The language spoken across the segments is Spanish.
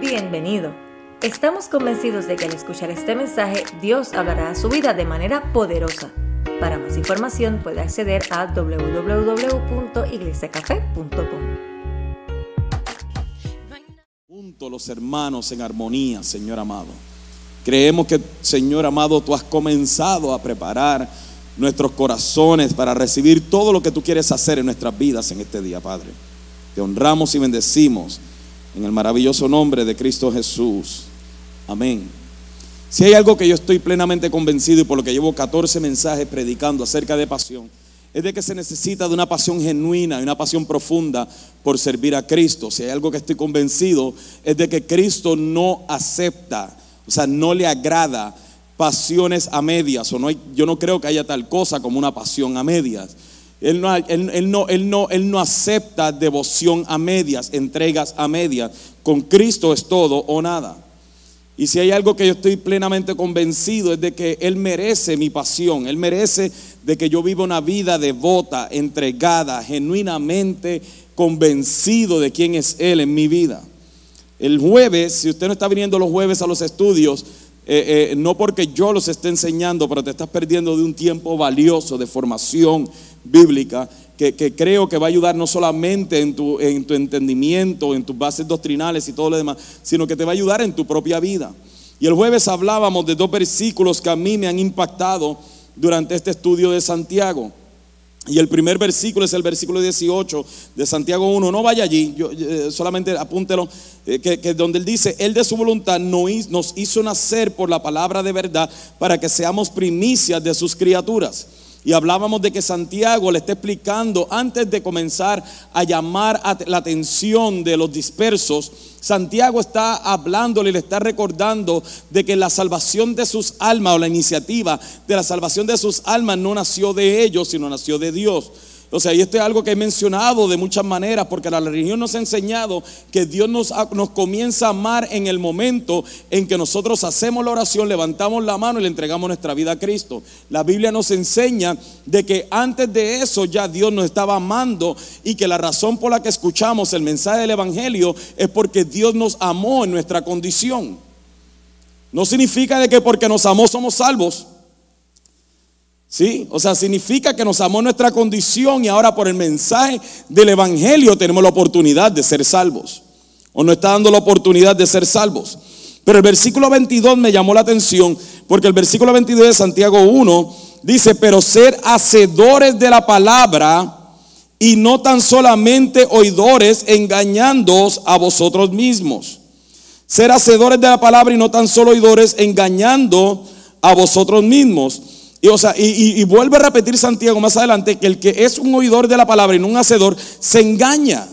Bienvenido. Estamos convencidos de que al escuchar este mensaje Dios hablará a su vida de manera poderosa. Para más información puede acceder a www.iglesiacafé.com. Juntos los hermanos en armonía, Señor amado. Creemos que, Señor amado, tú has comenzado a preparar nuestros corazones para recibir todo lo que tú quieres hacer en nuestras vidas en este día, Padre. Te honramos y bendecimos en el maravilloso nombre de Cristo Jesús. Amén. Si hay algo que yo estoy plenamente convencido y por lo que llevo 14 mensajes predicando acerca de pasión, es de que se necesita de una pasión genuina y una pasión profunda por servir a Cristo. Si hay algo que estoy convencido es de que Cristo no acepta, o sea, no le agrada pasiones a medias, o no yo no creo que haya tal cosa como una pasión a medias. Él no, él, no, él, no, él no acepta devoción a medias, entregas a medias. Con Cristo es todo o nada. Y si hay algo que yo estoy plenamente convencido es de que Él merece mi pasión, Él merece de que yo viva una vida devota, entregada, genuinamente convencido de quién es Él en mi vida. El jueves, si usted no está viniendo los jueves a los estudios, eh, eh, no porque yo los esté enseñando, pero te estás perdiendo de un tiempo valioso de formación bíblica que, creo que va a ayudar no solamente en tu, en tu entendimiento, en tus bases doctrinales y todo lo demás, sino que te va a ayudar en tu propia vida. Y el jueves hablábamos de dos versículos que a mí me han impactado durante este estudio de Santiago. Y el primer versículo es el versículo 18 de Santiago 1. No vaya allí, yo, eh, solamente apúntelo, eh, que, donde él dice, Él de su voluntad nos hizo nacer por la palabra de verdad para que seamos primicias de sus criaturas. Y hablábamos de que Santiago le está explicando antes de comenzar a llamar la atención de los dispersos. Santiago está hablándole, le está recordando de que la salvación de sus almas o la iniciativa de la salvación de sus almas no nació de ellos, sino nació de Dios. Sea, y esto es algo que he mencionado de muchas maneras, porque la religión nos ha enseñado que Dios nos, nos comienza a amar en el momento en que nosotros hacemos la oración, levantamos la mano y le entregamos nuestra vida a Cristo. La Biblia nos enseña de que antes de eso ya Dios nos estaba amando y que la razón por la que escuchamos el mensaje del Evangelio es porque Dios nos amó en nuestra condición. No significa de que porque nos amó somos salvos. ¿Sí? O sea, significa que nos amó nuestra condición y ahora por el mensaje del Evangelio tenemos la oportunidad de ser salvos. O nos está dando la oportunidad de ser salvos. Pero el versículo 22 me llamó la atención porque el versículo 22 de Santiago 1 dice, pero ser hacedores de la palabra y no tan solamente oidores engañándoos a vosotros mismos. Ser hacedores de la palabra y no tan solo oidores engañando a vosotros mismos. Y, o sea, y, vuelve a repetir Santiago más adelante que el que es un oidor de la palabra y no un hacedor se engaña.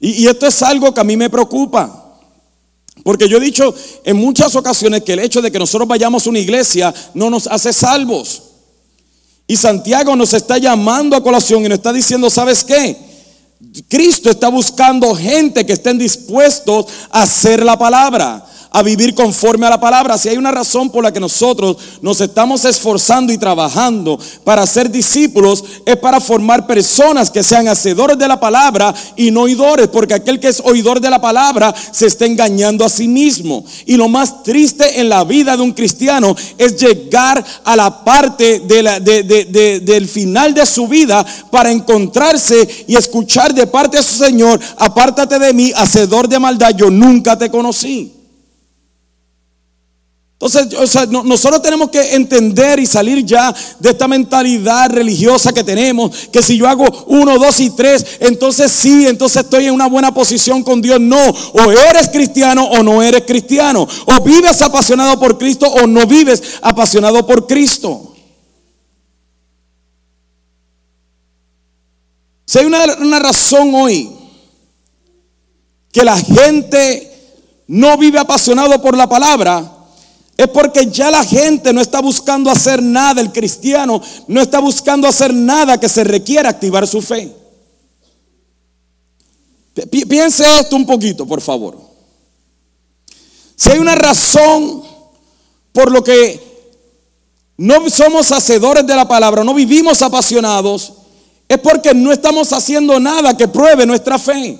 Y, y esto es algo que a mí me preocupa. Porque yo he dicho en muchas ocasiones que el hecho de que nosotros vayamos a una iglesia no nos hace salvos. Y Santiago nos está llamando a colación y nos está diciendo, ¿sabes qué? Cristo está buscando gente que estén dispuestos a hacer la palabra a vivir conforme a la palabra. Si hay una razón por la que nosotros nos estamos esforzando y trabajando para ser discípulos, es para formar personas que sean hacedores de la palabra y no oidores, porque aquel que es oidor de la palabra se está engañando a sí mismo. Y lo más triste en la vida de un cristiano es llegar a la parte del final de su vida para encontrarse y escuchar de parte de su Señor, apártate de mí, hacedor de maldad, yo nunca te conocí. Entonces, nosotros tenemos que entender y salir ya de esta mentalidad religiosa que tenemos, que si yo hago uno, dos y tres, entonces sí, entonces estoy en una buena posición con Dios. No, o eres cristiano o no eres cristiano, o vives apasionado por Cristo o no vives apasionado por Cristo. Si hay una, una razón hoy que la gente no vive apasionado por la palabra, es porque ya la gente no está buscando hacer nada, el cristiano no está buscando hacer nada que se requiera activar su fe. Piense esto un poquito, por favor. Si hay una razón por lo que no somos hacedores de la palabra, no vivimos apasionados, es porque no estamos haciendo nada que pruebe nuestra fe.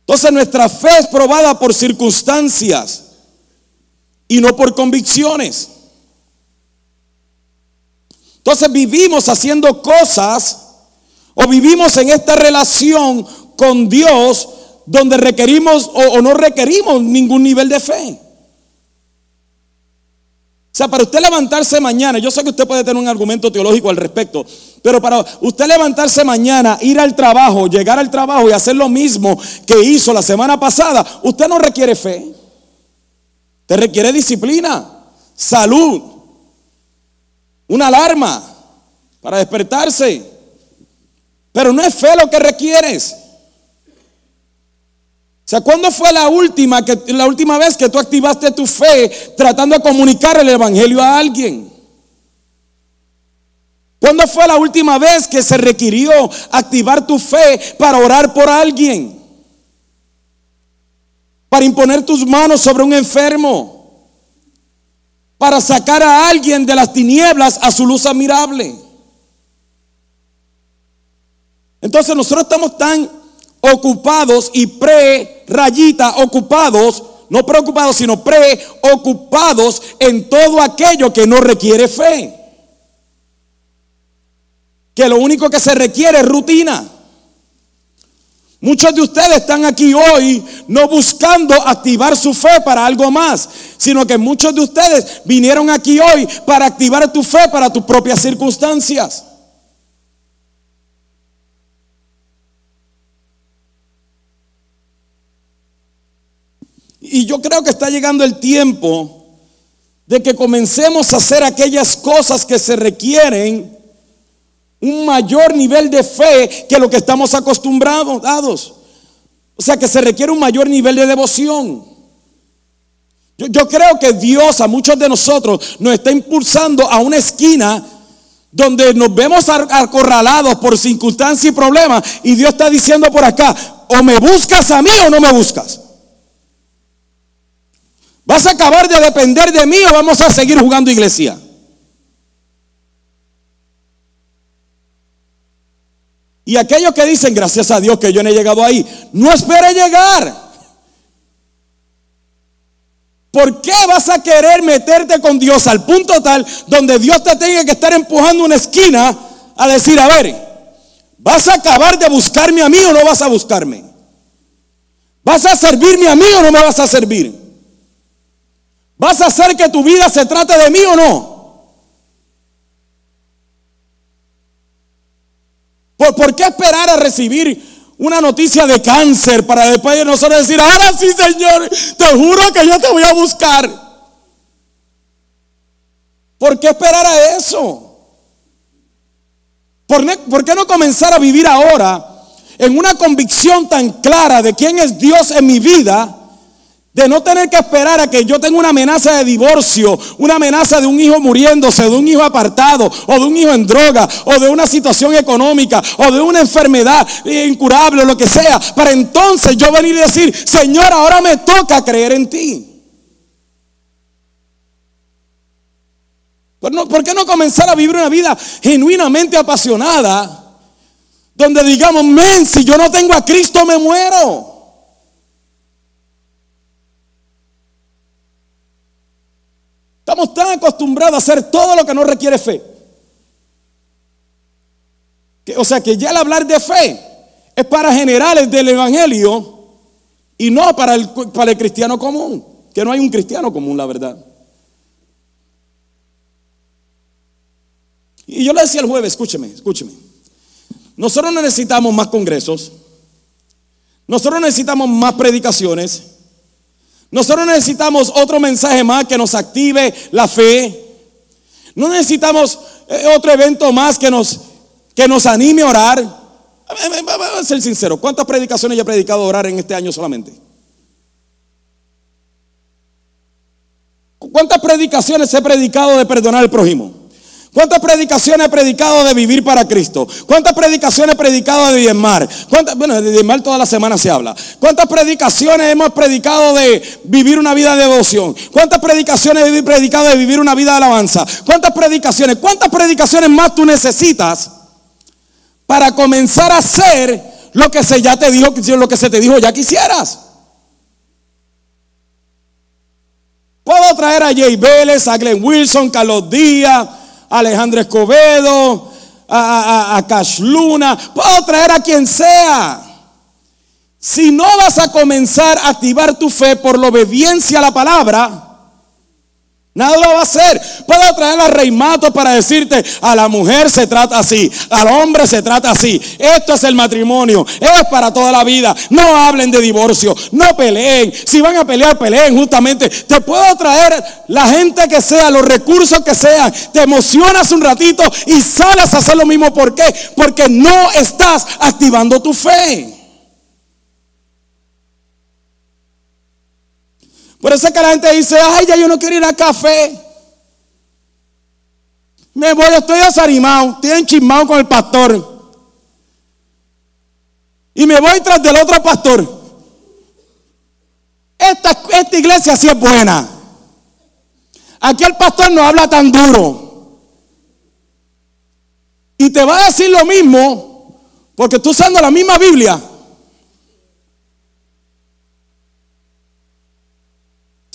Entonces nuestra fe es probada por circunstancias y no por convicciones. Entonces vivimos haciendo cosas o vivimos en esta relación con Dios donde requerimos o, no requerimos ningún nivel de fe. O sea, para usted levantarse mañana, yo sé que usted puede tener un argumento teológico al respecto, pero para usted levantarse mañana, ir al trabajo, llegar al trabajo y hacer lo mismo que hizo la semana pasada, usted no requiere fe. Te requiere disciplina, salud, una alarma para despertarse. Pero no es fe lo que requieres. O sea, ¿cuándo fue la última, que, la última vez que tú activaste tu fe tratando de comunicar el Evangelio a alguien? ¿Cuándo fue la última vez que se requirió activar tu fe para orar por alguien? Para imponer tus manos sobre un enfermo para sacar a alguien de las tinieblas a su luz admirable. Entonces nosotros estamos tan ocupados y pre-rayita ocupados, no preocupados, sino preocupados en todo aquello que no requiere fe. Que lo único que se requiere es rutina. Muchos de ustedes están aquí hoy no buscando activar su fe para algo más, sino que muchos de ustedes vinieron aquí hoy para activar tu fe para tus propias circunstancias. Y yo creo que está llegando el tiempo de que comencemos a hacer aquellas cosas que se requieren un mayor nivel de fe que lo que estamos acostumbrados. O sea que se requiere un mayor nivel de devoción. Yo, creo que Dios a muchos de nosotros nos está impulsando a una esquina donde nos vemos acorralados por circunstancias y problemas y Dios está diciendo por acá, o me buscas a mí o no me buscas. ¿Vas a acabar de depender de mí o vamos a seguir jugando iglesia? Y aquellos que dicen, gracias a Dios que yo no he llegado ahí, no espere llegar. ¿Por qué vas a querer meterte con Dios al punto tal donde Dios te tenga que estar empujando una esquina a decir, a ver, ¿vas a acabar de buscarme a mí o no vas a buscarme? ¿Vas a servirme a mí o no me vas a servir? ¿Vas a hacer que tu vida se trate de mí o no? ¿Por, qué esperar a recibir una noticia de cáncer para después de nosotros decir, ahora sí, Señor, te juro que yo te voy a buscar? ¿Por qué esperar a eso? ¿Por qué no comenzar a vivir ahora en una convicción tan clara de quién es Dios en mi vida? De no tener que esperar a que yo tenga una amenaza de divorcio, una amenaza de un hijo muriéndose, de un hijo apartado, o de un hijo en droga, o de una situación económica, o de una enfermedad incurable, o lo que sea, para entonces yo venir y decir, Señor, ahora me toca creer en ti. ¿Por qué no comenzar a vivir una vida genuinamente apasionada? Donde digamos, men, si yo no tengo a Cristo me muero. Estamos tan acostumbrados a hacer todo lo que no requiere fe. o sea que ya el hablar de fe es para generales del Evangelio y no para el, para el cristiano común. Que no hay un cristiano común, la verdad. Y yo le decía el jueves, escúcheme, escúcheme. Nosotros necesitamos más congresos. Nosotros necesitamos más predicaciones. Nosotros necesitamos otro mensaje más que nos active la fe. No necesitamos eh, otro evento más que nos, que nos anime a orar. Vamos a ser sincero. ¿Cuántas predicaciones he predicado orar en este año solamente? ¿Cuántas predicaciones he predicado de perdonar al prójimo? ¿Cuántas predicaciones he predicado de vivir para Cristo? ¿Cuántas predicaciones he predicado de diezmar? ¿Cuántas, bueno, de diezmar toda la semana se habla. ¿Cuántas predicaciones hemos predicado de vivir una vida de devoción? ¿Cuántas predicaciones he predicado de vivir una vida de alabanza? ¿Cuántas predicaciones? ¿Cuántas predicaciones más tú necesitas para comenzar a hacer lo que se ya te dijo, lo que se te dijo ya quisieras. Puedo traer a Jay Vélez, a Glenn Wilson, Carlos Díaz, a Alejandro Escobedo, a, a Luna. Puedo traer a quien sea. Si no vas a comenzar a activar tu fe por la obediencia a la palabra, Nada lo va a hacer. Puedo traer a Rey Mato para decirte, a la mujer se trata así, al hombre se trata así. Esto es el matrimonio, es para toda la vida. No hablen de divorcio, no peleen. Si van a pelear, peleen justamente. Te puedo traer la gente que sea, los recursos que sean. Te emocionas un ratito y sales a hacer lo mismo. ¿Por qué? Porque no estás activando tu fe. Por eso es que la gente dice, ay, ya yo no quiero ir a café. Me voy, estoy desanimado, estoy enchismado con el pastor. Y me voy tras del otro pastor. Esta, esta iglesia sí es buena. Aquí el pastor no habla tan duro. Y te va a decir lo mismo, porque tú usando la misma Biblia,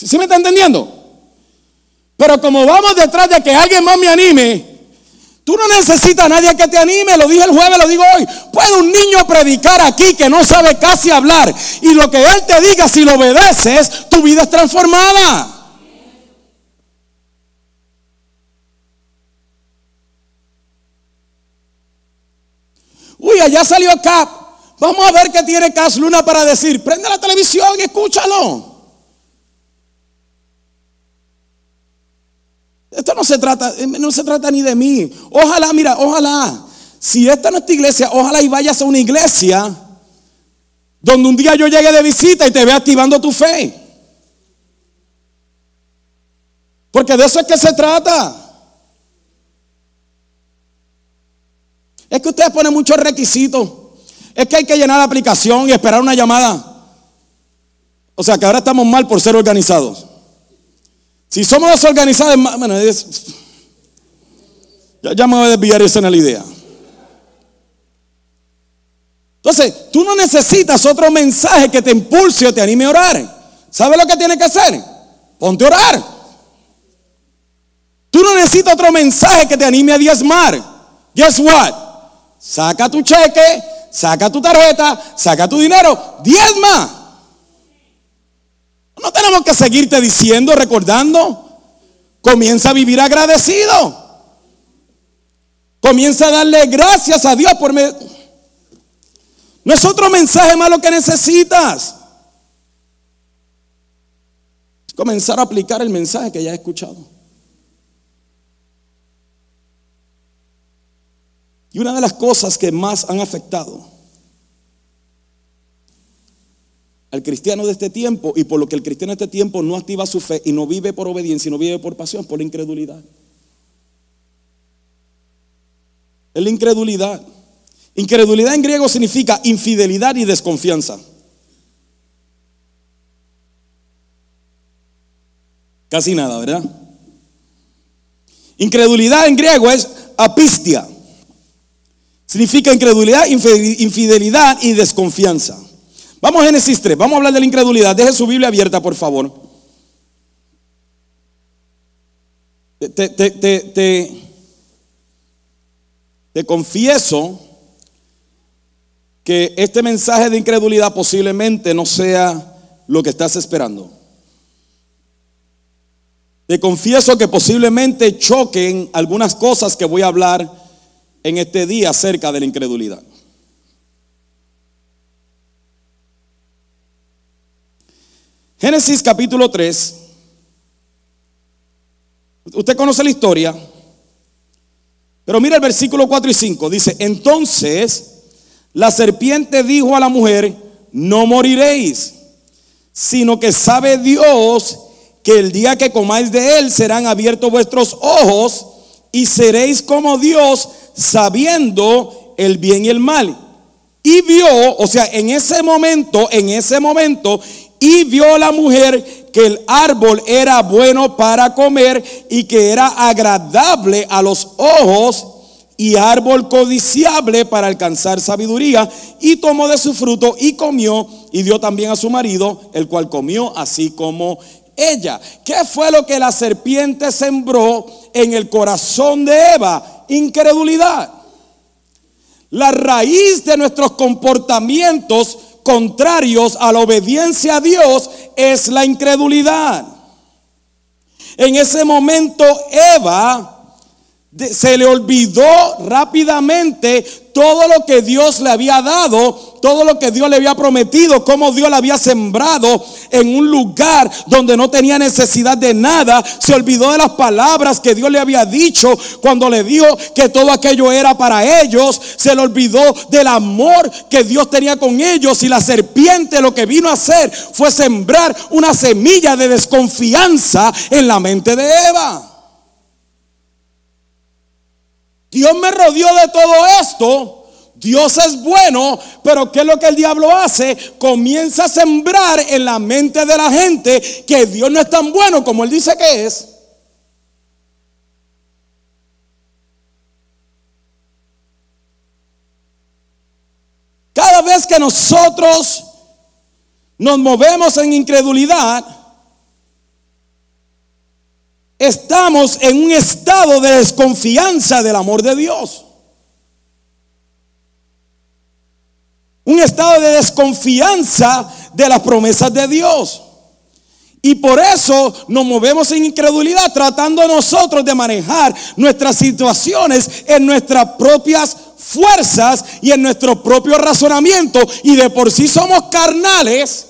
¿Sí me está entendiendo? Pero como vamos detrás de que alguien más me anime, tú no necesitas a nadie que te anime. Lo dije el jueves, lo digo hoy. Puede un niño predicar aquí que no sabe casi hablar. Y lo que él te diga, si lo obedeces, tu vida es transformada. Uy, allá salió Cap. Vamos a ver qué tiene Cas Luna para decir. Prende la televisión y escúchalo. Se trata, no se trata ni de mí. Ojalá, mira, ojalá. Si esta no es tu iglesia, ojalá y vayas a una iglesia donde un día yo llegue de visita y te vea activando tu fe. Porque de eso es que se trata. Es que ustedes ponen muchos requisitos. Es que hay que llenar la aplicación y esperar una llamada. O sea que ahora estamos mal por ser organizados. Si somos desorganizados, bueno, ya, me voy a desviar eso en la idea. Entonces, tú no necesitas otro mensaje que te impulse o te anime a orar. ¿Sabes lo que tienes que hacer? Ponte a orar. Tú no necesitas otro mensaje que te anime a diezmar. Guess what? Saca tu cheque, saca tu tarjeta, saca tu dinero, diezma. No tenemos que seguirte diciendo, recordando. Comienza a vivir agradecido. Comienza a darle gracias a Dios por medio. No es otro mensaje más lo que necesitas. Es comenzar a aplicar el mensaje que ya he escuchado. Y una de las cosas que más han afectado al cristiano de este tiempo y por lo que el cristiano de este tiempo no activa su fe y no vive por obediencia y no vive por pasión, por la incredulidad. Es la incredulidad. Incredulidad en griego significa infidelidad y desconfianza. Casi nada, ¿verdad? Incredulidad en griego es apistia. Significa incredulidad, infidelidad y desconfianza. Vamos a Génesis 3, vamos a hablar de la incredulidad. Deje su Biblia abierta, por favor. Te, te, confieso que este mensaje de incredulidad posiblemente no sea lo que estás esperando. Te confieso que posiblemente choquen algunas cosas que voy a hablar en este día acerca de la incredulidad. Génesis capítulo 3. Usted conoce la historia. Pero mira el versículo 4 y 5. Dice, entonces la serpiente dijo a la mujer, no moriréis, sino que sabe Dios que el día que comáis de él serán abiertos vuestros ojos y seréis como Dios sabiendo el bien y el mal. Y vio, o sea, en ese momento, en ese momento, y vio la mujer que el árbol era bueno para comer y que era agradable a los ojos y árbol codiciable para alcanzar sabiduría, y tomó de su fruto y comió, y dio también a su marido, el cual comió así como ella. ¿Qué fue lo que la serpiente sembró en el corazón de Eva? Incredulidad. La raíz de nuestros comportamientos contrarios a la obediencia a Dios es la incredulidad. En ese momento Eva se le olvidó rápidamente todo lo que Dios le había dado, todo lo que Dios le había prometido, cómo Dios le había sembrado en un lugar donde no tenía necesidad de nada. Se olvidó de las palabras que Dios le había dicho cuando le dijo que todo aquello era para ellos. Se le olvidó del amor que Dios tenía con ellos y la serpiente lo que vino a hacer fue sembrar una semilla de desconfianza en la mente de Eva. Dios me rodeó de todo esto. Dios es bueno, pero ¿qué es lo que el diablo hace? Comienza a sembrar en la mente de la gente que Dios no es tan bueno como él dice que es. Cada vez que nosotros nos movemos en incredulidad, estamos en un estado de desconfianza del amor de Dios. Un estado de desconfianza de las promesas de Dios. Y por eso nos movemos en incredulidad, tratando nosotros de manejar nuestras situaciones en nuestras propias fuerzas y en nuestro propio razonamiento. Y de por sí somos carnales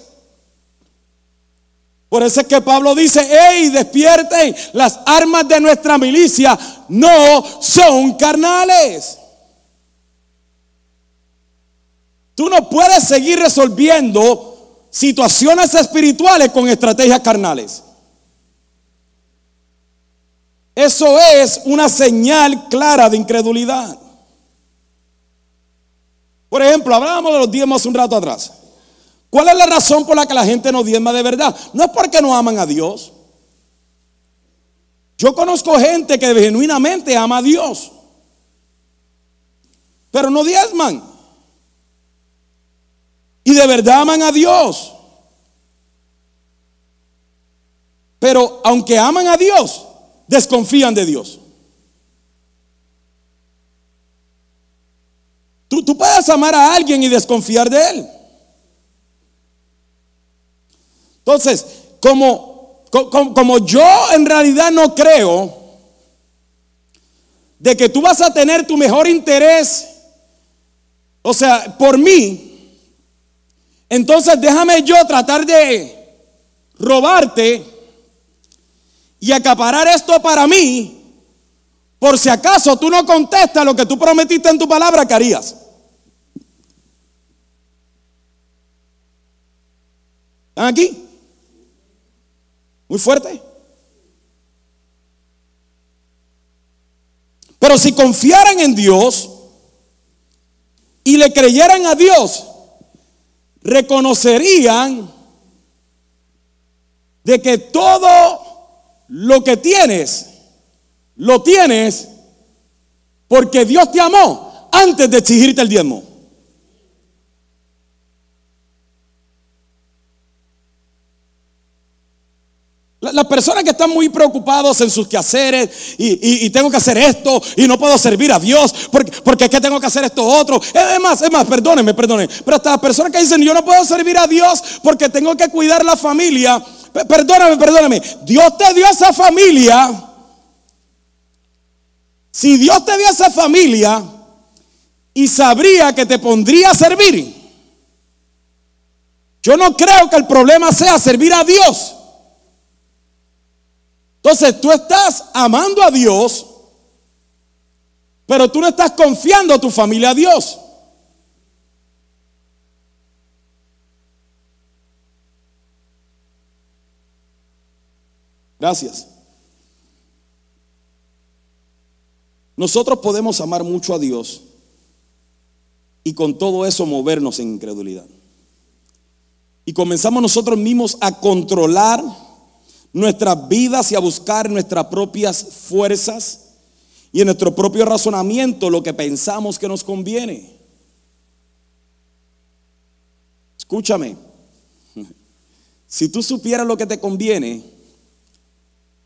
por eso es que Pablo dice, hey, despierten, las armas de nuestra milicia no son carnales. Tú no puedes seguir resolviendo situaciones espirituales con estrategias carnales. Eso es una señal clara de incredulidad. Por ejemplo, hablábamos de los diezmos un rato atrás. ¿Cuál es la razón por la que la gente no diezma de verdad? No es porque no aman a Dios. Yo conozco gente que genuinamente ama a Dios, pero no diezman. Y de verdad aman a Dios. Pero aunque aman a Dios, desconfían de Dios. Tú, puedes amar a alguien y desconfiar de él. Entonces, como, como, yo en realidad no creo de que tú vas a tener tu mejor interés, o sea, por mí, entonces déjame yo tratar de robarte y acaparar esto para mí, por si acaso tú no contestas lo que tú prometiste en tu palabra que harías. ¿Están aquí? Muy fuerte. Pero si confiaran en Dios y le creyeran a Dios, reconocerían de que todo lo que tienes, lo tienes porque Dios te amó antes de exigirte el diezmo. Las personas que están muy preocupados en sus quehaceres y, tengo que hacer esto y no puedo servir a Dios porque, porque es que tengo que hacer esto otro. Es más, es más, perdónenme, perdónenme. Pero hasta las personas que dicen yo no puedo servir a Dios porque tengo que cuidar la familia. Perdóname, perdóname. Dios te dio esa familia. Si Dios te dio esa familia y sabría que te pondría a servir, yo no creo que el problema sea servir a Dios. Entonces tú estás amando a Dios, pero tú no estás confiando a tu familia a Dios. Gracias. Nosotros podemos amar mucho a Dios y con todo eso movernos en incredulidad. Y comenzamos nosotros mismos a controlar nuestras vidas y a buscar nuestras propias fuerzas y en nuestro propio razonamiento lo que pensamos que nos conviene. Escúchame, si tú supieras lo que te conviene,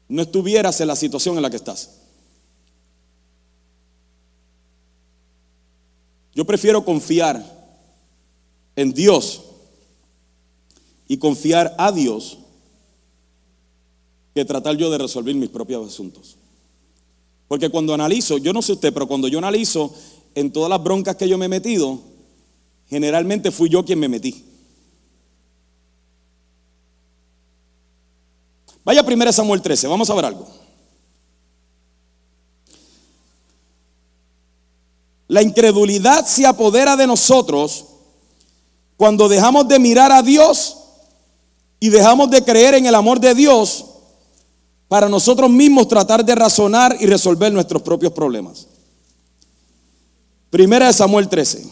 no estuvieras en la situación en la que estás. Yo prefiero confiar en Dios y confiar a Dios que tratar yo de resolver mis propios asuntos. Porque cuando analizo, yo no sé usted, pero cuando yo analizo en todas las broncas que yo me he metido, generalmente fui yo quien me metí. Vaya primero Samuel 13, vamos a ver algo. La incredulidad se apodera de nosotros cuando dejamos de mirar a Dios y dejamos de creer en el amor de Dios para nosotros mismos tratar de razonar y resolver nuestros propios problemas. Primera de Samuel 13.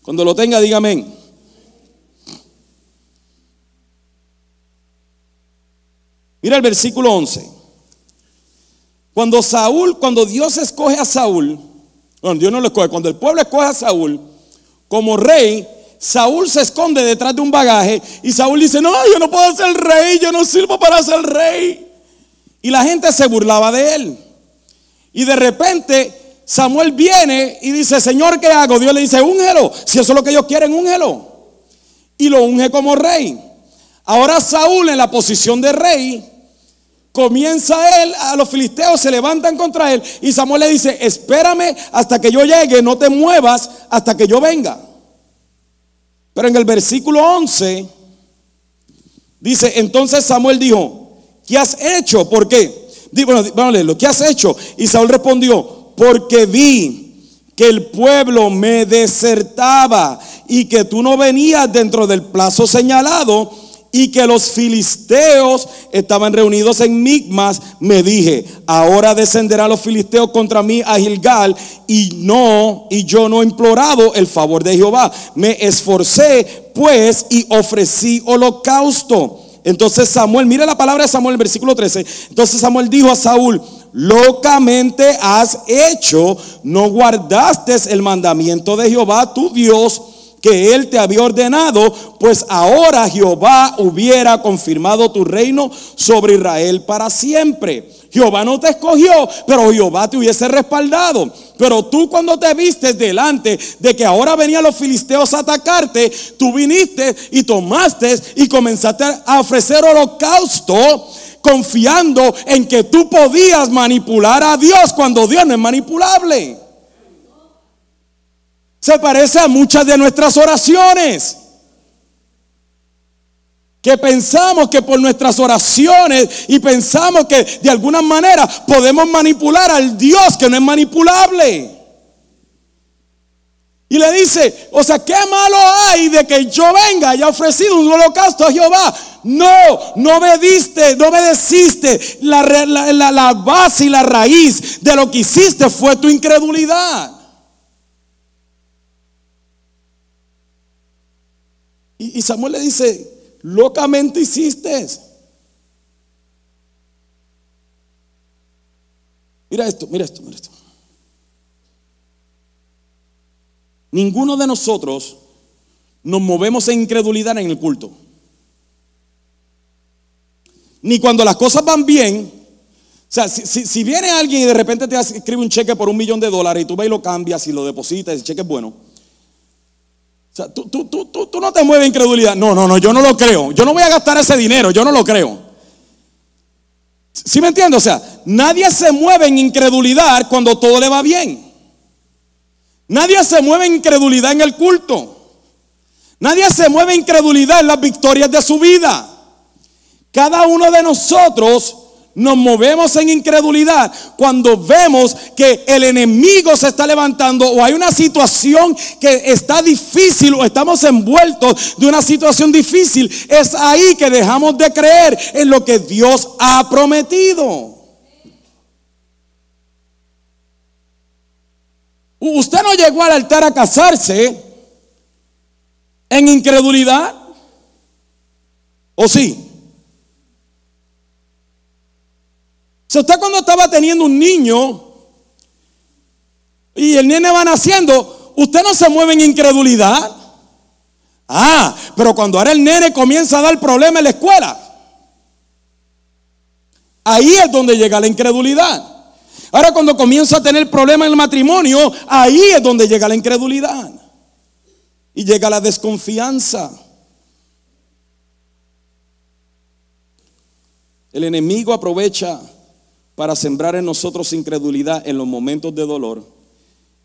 Cuando lo tenga, dígame. Mira el versículo 11. Cuando Saúl, cuando Dios escoge a Saúl, bueno, Dios no lo escoge, cuando el pueblo escoge a Saúl como rey, Saúl se esconde detrás de un bagaje y Saúl dice, no, yo no puedo ser rey, yo no sirvo para ser rey. Y la gente se burlaba de él. Y de repente Samuel viene y dice, Señor, ¿qué hago? Dios le dice, úngelo, si eso es lo que ellos quieren, úngelo. Y lo unge como rey. Ahora Saúl en la posición de rey Comienza él, a los filisteos se levantan contra él y Samuel le dice, espérame hasta que yo llegue, no te muevas hasta que yo venga. Pero en el versículo 11 dice, entonces Samuel dijo, ¿qué has hecho? ¿Por qué? Bueno, vamos a leerlo, ¿qué has hecho? Y Saúl respondió, porque vi que el pueblo me desertaba y que tú no venías dentro del plazo señalado y que los filisteos estaban reunidos en Migmas, me dije, ahora descenderán los filisteos contra mí a Gilgal y no, y yo no he implorado el favor de Jehová. Me esforcé pues y ofrecí holocausto. Entonces Samuel, mire la palabra de Samuel, el versículo 13. Entonces Samuel dijo a Saúl, locamente has hecho, no guardaste el mandamiento de Jehová tu Dios que él te había ordenado, pues ahora Jehová hubiera confirmado tu reino sobre Israel para siempre. Jehová no te escogió, pero Jehová te hubiese respaldado. Pero tú cuando te viste delante de que ahora venían los filisteos a atacarte, tú viniste y tomaste y comenzaste a ofrecer holocausto confiando en que tú podías manipular a Dios cuando Dios no es manipulable se parece a muchas de nuestras oraciones. Que pensamos que por nuestras oraciones y pensamos que de alguna manera podemos manipular al Dios que no es manipulable. Y le dice, o sea, ¿qué malo hay de que yo venga haya ofrecido un holocausto a Jehová? No, no obediste, no obedeciste. La, la, la base y la raíz de lo que hiciste fue tu incredulidad. Y, Samuel le dice, locamente hiciste. Mira esto, mira esto, mira esto. Ninguno de nosotros nos movemos en incredulidad en el culto. Ni cuando las cosas van bien. O sea, si, viene alguien y de repente te escribe un cheque por un millón de dólares y tú vas y lo cambias y lo depositas, el cheque es bueno o sea, tú, tú, tú, tú, no te mueves incredulidad. No, no, no, yo no lo creo. Yo no voy a gastar ese dinero, yo no lo creo. ¿Sí me entiendes? O sea, nadie se mueve en incredulidad cuando todo le va bien. Nadie se mueve en incredulidad en el culto. Nadie se mueve en incredulidad en las victorias de su vida. Cada uno de nosotros nos movemos en incredulidad cuando vemos que el enemigo se está levantando o hay una situación que está difícil o estamos envueltos de una situación difícil. Es ahí que dejamos de creer en lo que Dios ha prometido. Usted no llegó al altar a casarse en incredulidad. ¿O sí? Si usted cuando estaba teniendo un niño y el nene va naciendo, usted no se mueve en incredulidad. Ah, pero cuando ahora el nene comienza a dar problemas en la escuela, ahí es donde llega la incredulidad. Ahora cuando comienza a tener problemas en el matrimonio, ahí es donde llega la incredulidad. Y llega la desconfianza. El enemigo aprovecha para sembrar en nosotros incredulidad en los momentos de dolor,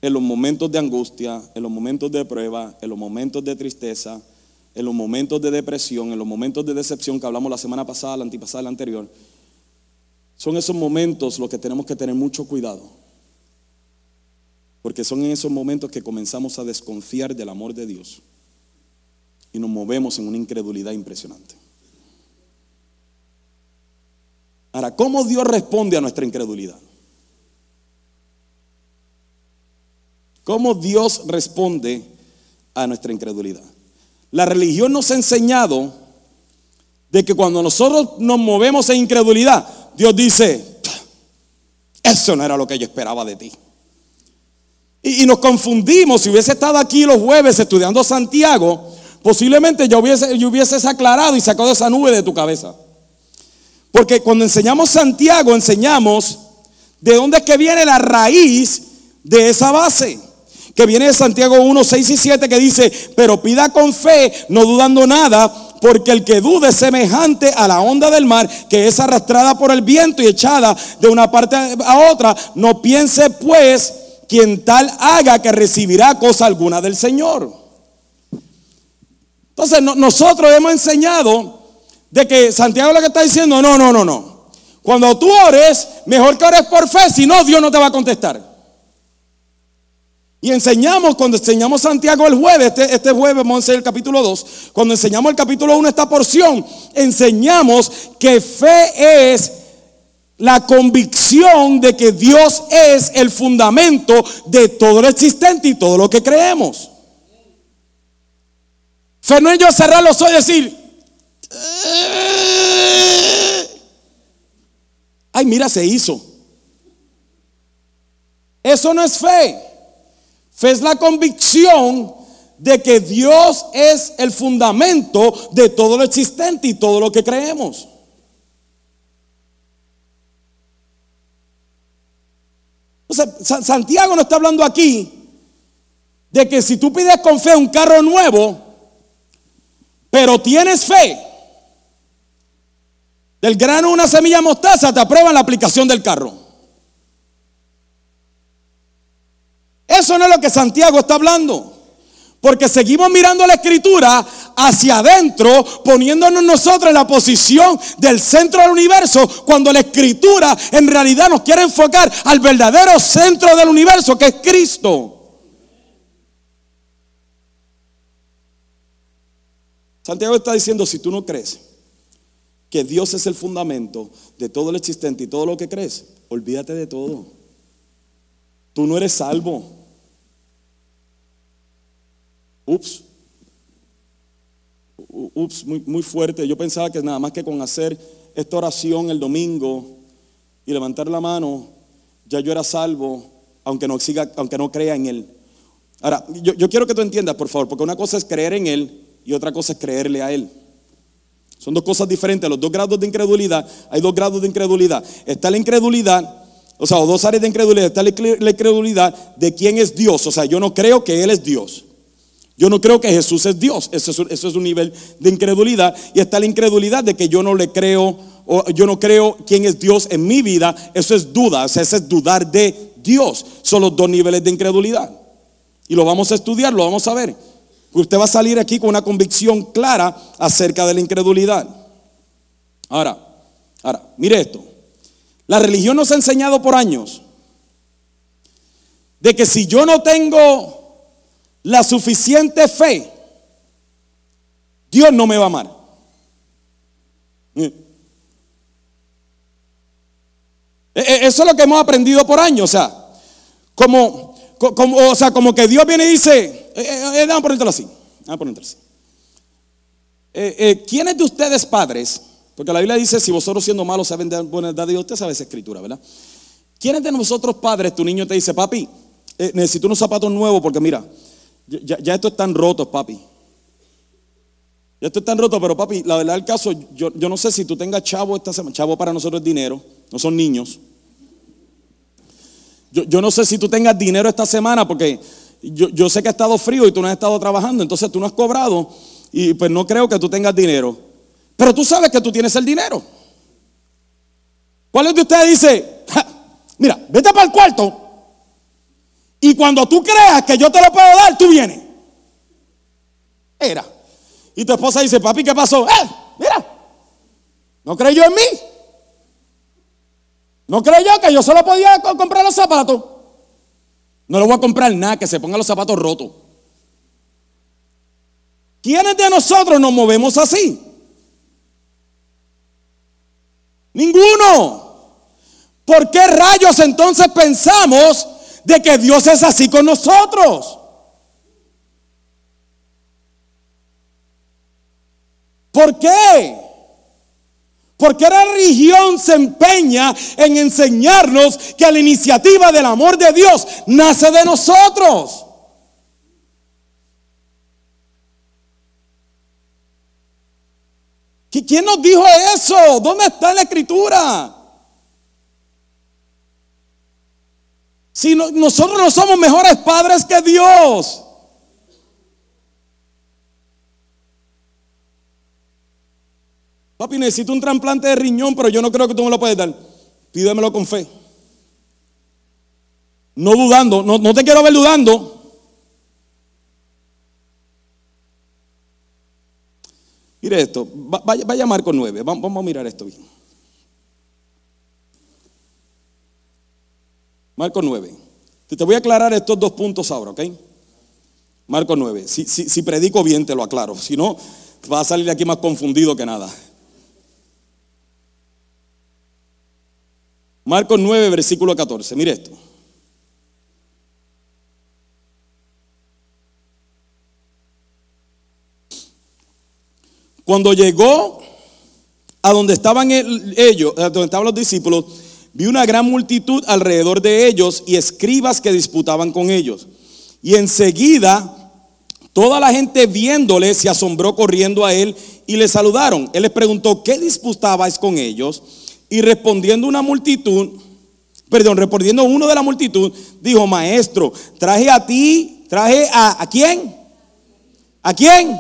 en los momentos de angustia, en los momentos de prueba, en los momentos de tristeza, en los momentos de depresión, en los momentos de decepción que hablamos la semana pasada, la antipasada, la anterior. Son esos momentos los que tenemos que tener mucho cuidado. Porque son en esos momentos que comenzamos a desconfiar del amor de Dios y nos movemos en una incredulidad impresionante. Ahora, ¿cómo Dios responde a nuestra incredulidad? ¿Cómo Dios responde a nuestra incredulidad? La religión nos ha enseñado de que cuando nosotros nos movemos en incredulidad, Dios dice, eso no era lo que yo esperaba de ti. Y, nos confundimos, si hubiese estado aquí los jueves estudiando Santiago, posiblemente yo hubiese, yo aclarado y sacado esa nube de tu cabeza. Porque cuando enseñamos Santiago, enseñamos de dónde es que viene la raíz de esa base. Que viene de Santiago 1, 6 y 7 que dice, pero pida con fe, no dudando nada, porque el que dude es semejante a la onda del mar que es arrastrada por el viento y echada de una parte a otra. No piense pues quien tal haga que recibirá cosa alguna del Señor. Entonces nosotros hemos enseñado de que Santiago lo que está diciendo, no, no, no, no. Cuando tú ores, mejor que ores por fe, si no, Dios no te va a contestar. Y enseñamos, cuando enseñamos Santiago el jueves, este, este jueves vamos a enseñar el capítulo 2, cuando enseñamos el capítulo 1, esta porción, enseñamos que fe es la convicción de que Dios es el fundamento de todo lo existente y todo lo que creemos. Fe no es yo cerrar los ojos y decir, ay, mira, se hizo. Eso no es fe. Fe es la convicción de que Dios es el fundamento de todo lo existente y todo lo que creemos. Santiago no está hablando aquí de que si tú pides con fe un carro nuevo, pero tienes fe, del grano una semilla mostaza, te aprueban la aplicación del carro. Eso no es lo que Santiago está hablando. Porque seguimos mirando la escritura hacia adentro, poniéndonos nosotros en la posición del centro del universo, cuando la escritura en realidad nos quiere enfocar al verdadero centro del universo, que es Cristo. Santiago está diciendo, si tú no crees que Dios es el fundamento de todo lo existente y todo lo que crees, olvídate de todo. Tú no eres salvo. Ups. Ups, muy, muy fuerte. Yo pensaba que nada más que con hacer esta oración el domingo y levantar la mano, ya yo era salvo, aunque no, siga, aunque no crea en Él. Ahora, yo, yo quiero que tú entiendas, por favor, porque una cosa es creer en Él y otra cosa es creerle a Él. Son dos cosas diferentes. Los dos grados de incredulidad, hay dos grados de incredulidad. Está la incredulidad, o sea, dos áreas de incredulidad. Está la incredulidad de quién es Dios. O sea, yo no creo que Él es Dios. Yo no creo que Jesús es Dios. Eso es, un nivel de incredulidad. Y está la incredulidad de que yo no le creo, o yo no creo quién es Dios en mi vida. Eso es duda. O sea, eso es dudar de Dios. Son los dos niveles de incredulidad. Y lo vamos a estudiar, lo vamos a ver. Usted va a salir aquí con una convicción clara acerca de la incredulidad. Ahora, ahora, mire esto. La religión nos ha enseñado por años de que si yo no tengo la suficiente fe, Dios no me va a amar. Eh, eh, eso es lo que hemos aprendido por años. O sea, como, como, o sea, como que Dios viene y dice, eh, eh, eh, ponértelo así, vamos ponértelo así. Eh, eh, ¿Quiénes de ustedes padres? Porque la Biblia dice, si vosotros siendo malos saben dar buena edad de Dios, usted sabe esa escritura, ¿verdad? ¿Quiénes de nosotros padres, tu niño te dice, papi, necesito unos zapatos nuevos porque mira, ya, ya estos están rotos, papi. Ya estos están rotos, pero papi, la verdad del caso, yo, yo no sé si tú tengas chavo esta semana. Chavo para nosotros es dinero, no son niños. Yo, yo no sé si tú tengas dinero esta semana porque yo, yo sé que ha estado frío y tú no has estado trabajando, entonces tú no has cobrado y pues no creo que tú tengas dinero. Pero tú sabes que tú tienes el dinero. ¿Cuál de ustedes dice, "Ja, mira, vete para el cuarto y cuando tú creas que yo te lo puedo dar, tú vienes? Era. Y tu esposa dice, papi, ¿qué pasó? ¡Eh! Mira, no creyó en mí. No creyó que yo solo podía co- comprar los zapatos. No le voy a comprar nada que se ponga los zapatos rotos. ¿Quiénes de nosotros nos movemos así? Ninguno. ¿Por qué rayos entonces pensamos de que Dios es así con nosotros? ¿Por qué? Porque la religión se empeña en enseñarnos que la iniciativa del amor de Dios nace de nosotros. ¿Qui- ¿Quién nos dijo eso? ¿Dónde está la escritura? Si no- nosotros no somos mejores padres que Dios. Papi, necesito un trasplante de riñón, pero yo no creo que tú me lo puedes dar. Pídemelo con fe. No dudando, no, no te quiero ver dudando. Mire esto, va- vaya, vaya a Marco 9, vamos, a mirar esto bien. Marco 9. Te te voy a aclarar estos dos puntos ahora, ¿ok? Marco 9. Si, si, si predico bien, te lo aclaro. Si no, vas a salir de aquí más confundido que nada. Marcos 9, versículo 14. Mire esto. Cuando llegó a donde estaban el- ellos, a donde estaban los discípulos, vi una gran multitud alrededor de ellos y escribas que disputaban con ellos. Y enseguida toda la gente viéndole se asombró corriendo a él y le saludaron. Él les preguntó, ¿qué disputabais con ellos? Y respondiendo una multitud, perdón, respondiendo uno de la multitud, dijo, maestro, traje a ti, traje a, ¿a quién? ¿A quién?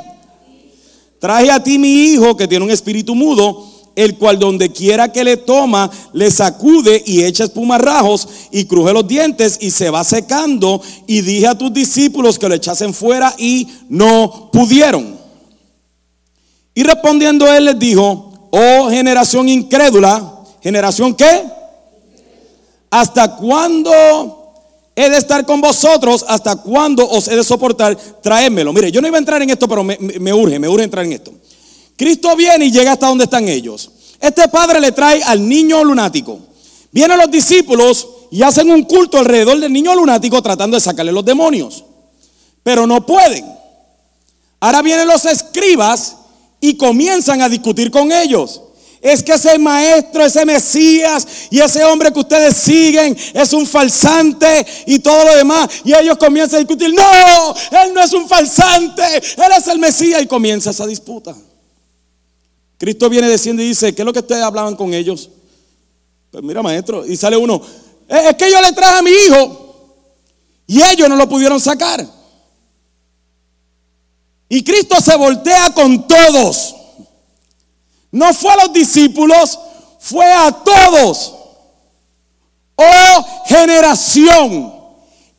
Traje a ti mi hijo que tiene un espíritu mudo, el cual donde quiera que le toma, le sacude y echa espumarrajos y cruje los dientes y se va secando. Y dije a tus discípulos que lo echasen fuera y no pudieron. Y respondiendo él les dijo, oh generación incrédula, generación qué? ¿Hasta cuándo he de estar con vosotros? ¿Hasta cuándo os he de soportar? Traédmelo. Mire, yo no iba a entrar en esto, pero me, me- urge, me urge entrar en esto. Cristo viene y llega hasta donde están ellos. Este padre le trae al niño lunático. Vienen los discípulos y hacen un culto alrededor del niño lunático tratando de sacarle los demonios. Pero no pueden. Ahora vienen los escribas y comienzan a discutir con ellos. Es que ese maestro, ese Mesías y ese hombre que ustedes siguen es un falsante y todo lo demás. Y ellos comienzan a discutir, no, él no es un falsante, él es el Mesías. Y comienza esa disputa. Cristo viene diciendo y dice, ¿qué es lo que ustedes hablaban con ellos? Pues mira, maestro, y sale uno, "Eh, es que yo le traje a mi hijo y ellos no lo pudieron sacar. Y Cristo se voltea con todos. No fue a los discípulos, fue a todos. Oh generación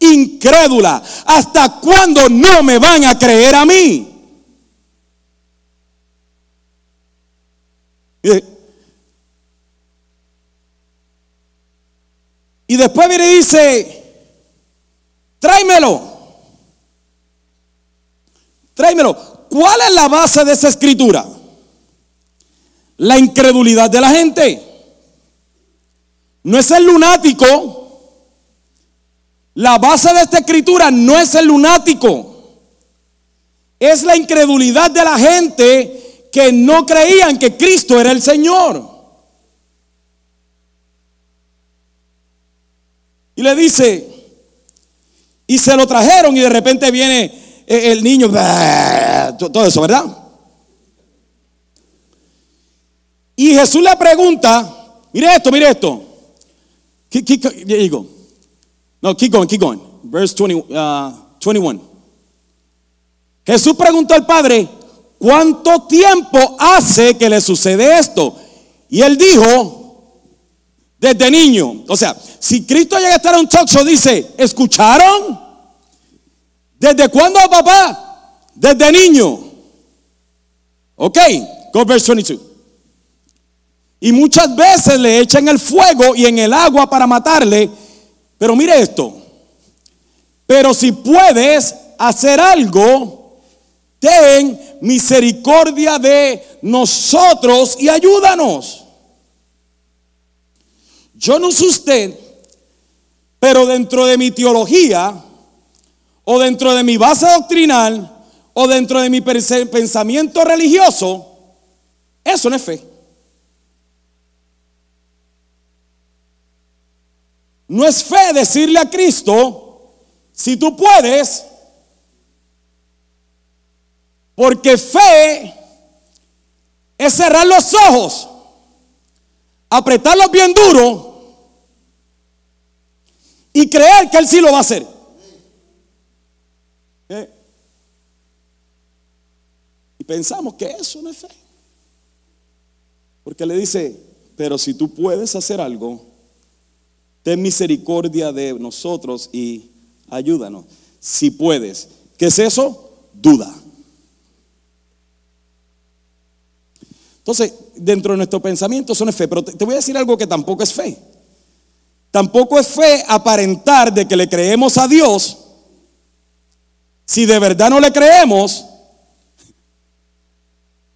incrédula, ¿hasta cuándo no me van a creer a mí? Y después viene y dice, tráemelo. Tráemelo. ¿Cuál es la base de esa escritura? La incredulidad de la gente. No es el lunático La base de esta escritura no es el lunático. Es la incredulidad de la gente que no creían que Cristo era el Señor. Y le dice, y se lo trajeron y de repente viene el niño, todo eso, ¿verdad? Y Jesús le pregunta, mire esto, mire esto. Digo, no, keep going, keep going. Verse 20, 21. Uh, Jesús preguntó al Padre, ¿cuánto tiempo hace que le sucede esto? Y él dijo, desde niño. O sea, si Cristo llega a estar en un talk dice, ¿escucharon? ¿Desde cuándo, papá? Desde niño. Ok, go verse 22. Y muchas veces le echan el fuego y en el agua para matarle. Pero mire esto. Pero si puedes hacer algo, ten misericordia de nosotros y ayúdanos. Yo no sé usted, pero dentro de mi teología, o dentro de mi base doctrinal, o dentro de mi pensamiento religioso, eso no es fe. No es fe decirle a Cristo, si tú puedes, porque fe es cerrar los ojos, apretarlos bien duro y creer que Él sí lo va a hacer. ¿Eh? Y pensamos que eso no es fe. Porque le dice, pero si tú puedes hacer algo, ten misericordia de nosotros y ayúdanos. Si puedes. ¿Qué es eso? Duda. Entonces, dentro de nuestro pensamiento son fe, pero te voy a decir algo que tampoco es fe. Tampoco es fe aparentar de que le creemos a Dios si de verdad no le creemos,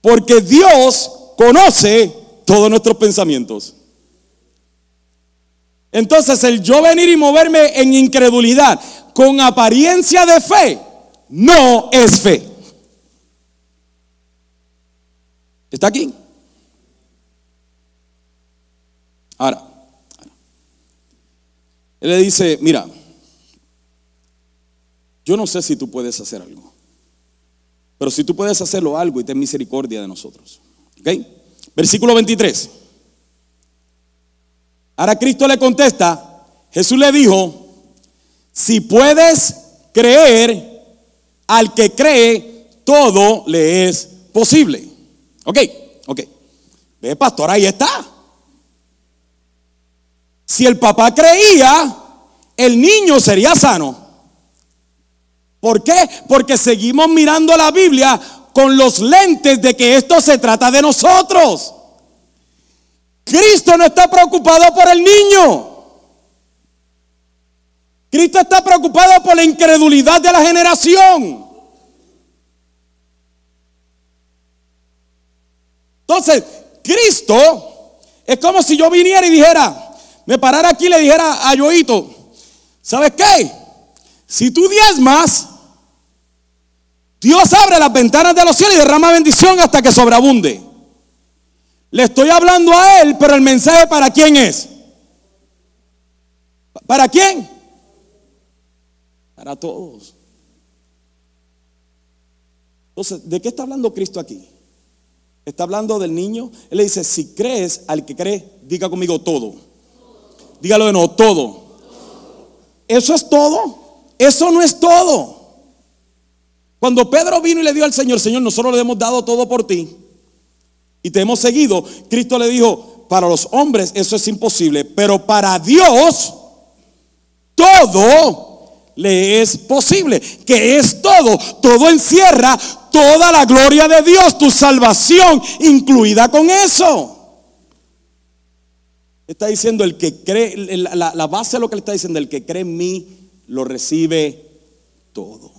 porque Dios conoce todos nuestros pensamientos. Entonces, el yo venir y moverme en incredulidad con apariencia de fe, no es fe. ¿Está aquí? Ahora, él le dice, mira, yo no sé si tú puedes hacer algo, pero si tú puedes hacerlo algo y ten misericordia de nosotros. ¿Ok? Versículo 23. Ahora Cristo le contesta, Jesús le dijo, si puedes creer, al que cree, todo le es posible. Ok, ok. Ve, pastor, ahí está. Si el papá creía, el niño sería sano. ¿Por qué? Porque seguimos mirando la Biblia con los lentes de que esto se trata de nosotros. Cristo no está preocupado por el niño. Cristo está preocupado por la incredulidad de la generación. Entonces, Cristo es como si yo viniera y dijera, me parara aquí y le dijera a Yoito, ¿sabes qué? Si tú diezmas, Dios abre las ventanas de los cielos y derrama bendición hasta que sobreabunde. Le estoy hablando a él, pero el mensaje para quién es? ¿Para quién? Para todos. Entonces, ¿de qué está hablando Cristo aquí? Está hablando del niño. Él le dice, si crees al que cree, diga conmigo todo. Dígalo de nuevo, todo. ¿Eso es todo? Eso no es todo. Cuando Pedro vino y le dio al Señor, Señor, nosotros le hemos dado todo por ti y te hemos seguido, Cristo le dijo, para los hombres eso es imposible, pero para Dios todo le es posible. que es todo? Todo encierra toda la gloria de Dios, tu salvación incluida con eso. Está diciendo el que cree, la, la, base de lo que le está diciendo, el que cree en mí lo recibe todo.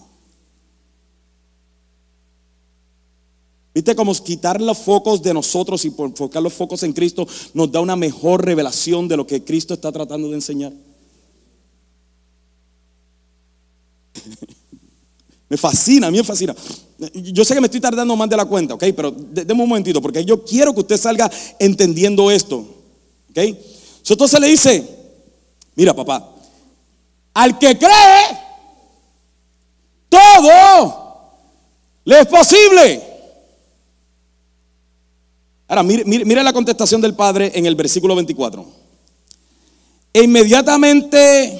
¿Viste cómo quitar los focos de nosotros y enfocar los focos en Cristo nos da una mejor revelación de lo que Cristo está tratando de enseñar? Me fascina, a mí me fascina. Yo sé que me estoy tardando más de la cuenta, ¿ok? Pero déme un momentito, porque yo quiero que usted salga entendiendo esto, ¿ok? Entonces le dice, mira papá, al que cree, todo le es posible. Ahora, mire, la contestación del Padre en el versículo 24. E inmediatamente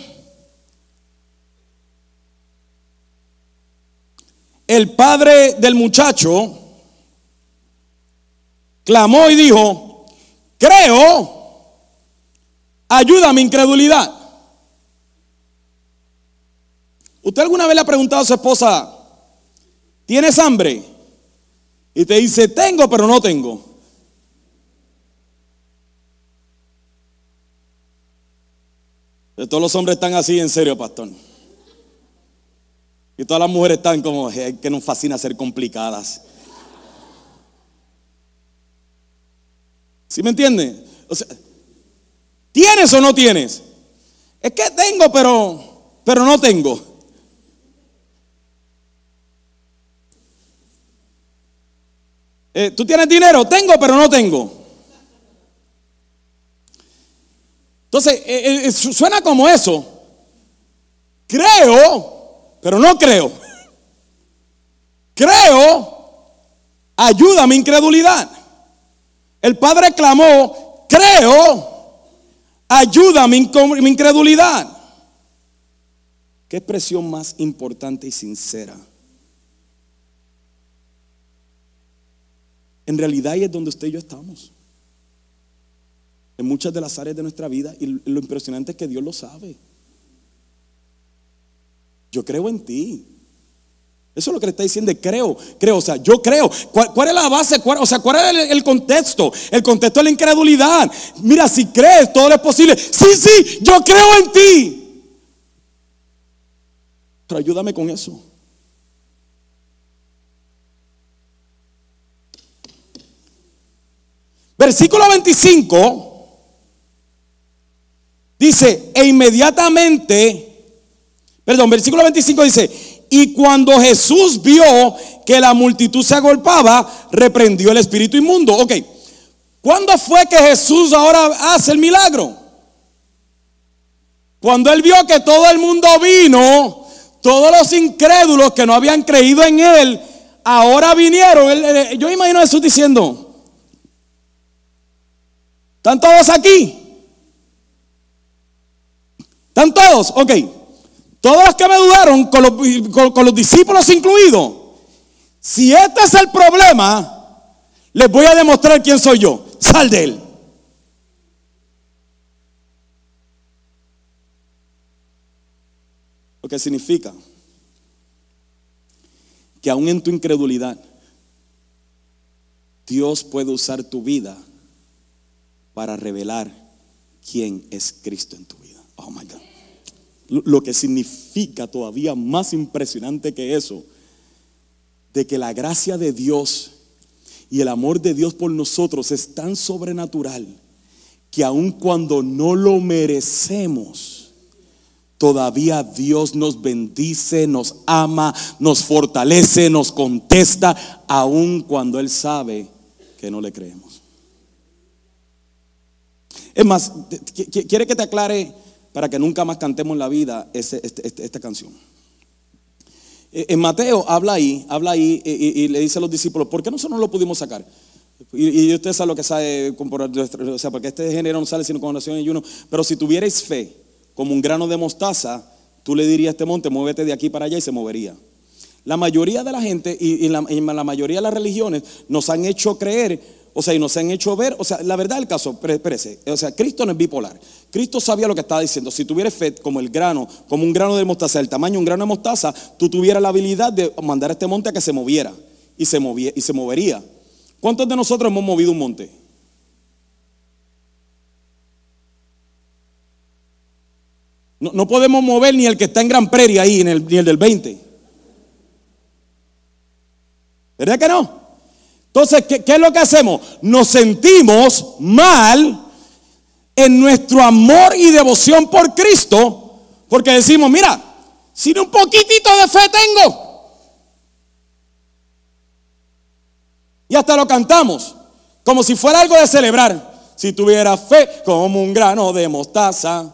el padre del muchacho clamó y dijo, creo, ayuda a mi incredulidad. ¿Usted alguna vez le ha preguntado a su esposa, ¿tienes hambre? Y te dice, tengo, pero no tengo. Todos los hombres están así, en serio, pastor. Y todas las mujeres están como que nos fascina ser complicadas. ¿Sí me entiende? O sea, ¿tienes o no tienes? Es que tengo, pero, pero no tengo. Eh, ¿Tú tienes dinero? Tengo, pero no tengo. Entonces, eh, eh, suena como eso. Creo, pero no creo. Creo, ayuda a mi incredulidad. El padre clamó, creo, ayuda a mi, mi incredulidad. ¿Qué expresión más importante y sincera? En realidad ahí es donde usted y yo estamos en muchas de las áreas de nuestra vida y lo impresionante es que Dios lo sabe. Yo creo en ti. Eso es lo que le está diciendo, creo, creo, o sea, yo creo. ¿Cuál, es la base? o sea, ¿cuál es el, contexto? El contexto es la incredulidad. Mira, si crees, todo es posible. Sí, sí, yo creo en ti. Pero ayúdame con eso. Versículo 25 Dice, e inmediatamente, perdón, versículo 25 dice, y cuando Jesús vio que la multitud se agolpaba, reprendió el espíritu inmundo. Ok, ¿cuándo fue que Jesús ahora hace el milagro? Cuando él vio que todo el mundo vino, todos los incrédulos que no habían creído en él, ahora vinieron. yo imagino a Jesús diciendo, ¿están todos aquí? ¿Están todos? Ok. Todos los que me dudaron, con los, discípulos incluidos, si este es el problema, les voy a demostrar quién soy yo. Sal de él. Lo que significa que aún en tu incredulidad, Dios puede usar tu vida para revelar quién es Cristo en tu vida. Oh. Lo que significa todavía más impresionante que eso, de que la gracia de Dios y el amor de Dios por nosotros es tan sobrenatural que aun cuando no lo merecemos, todavía Dios nos bendice, nos ama, nos fortalece, nos contesta, aun cuando Él sabe que no le creemos. Es más, quiere que te aclare para que nunca más cantemos en la vida este, este, esta canción. E, en Mateo habla ahí, habla ahí y, le dice a los discípulos, ¿por qué nosotros no lo pudimos sacar? Y, usted sabe lo que sabe, o sea, porque este género no sale sino con oración y uno. Pero si tuvierais fe, como un grano de mostaza, tú le dirías a este monte, muévete de aquí para allá y se movería. La mayoría de la gente y la mayoría de las religiones nos han hecho creer o sea, y nos han hecho ver, o sea, la verdad del caso, espérese, o sea, Cristo no es bipolar. Cristo sabía lo que estaba diciendo. Si tuvieras fe como el grano, como un grano de mostaza, el tamaño de un grano de mostaza, tú tuvieras la habilidad de mandar a este monte a que se moviera y se, movía, y se movería. ¿Cuántos de nosotros hemos movido un monte? No, podemos mover ni el que está en Gran Prairie ahí, ni el, ni el del 20. ¿Verdad que no? Entonces, ¿qué, es lo que hacemos? Nos sentimos mal en nuestro amor y devoción por Cristo, porque decimos, mira, sin un poquitito de fe tengo. Y hasta lo cantamos, como si fuera algo de celebrar. Si tuviera fe como un grano de mostaza.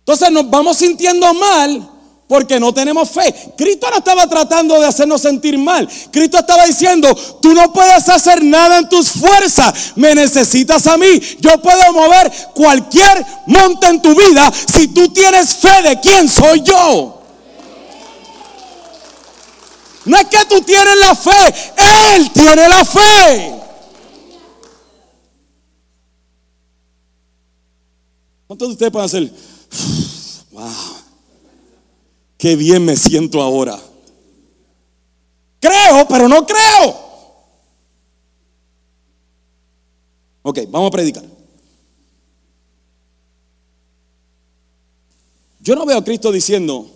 Entonces nos vamos sintiendo mal porque no tenemos fe. Cristo no estaba tratando de hacernos sentir mal. Cristo estaba diciendo, tú no puedes hacer nada en tus fuerzas, me necesitas a mí. Yo puedo mover cualquier monte en tu vida si tú tienes fe de quién soy yo. No es que tú tienes la fe, Él tiene la fe. ¿Cuántos de ustedes pueden hacer? Wow. Qué bien me siento ahora. Creo, pero no creo. Ok, vamos a predicar. Yo no veo a Cristo diciendo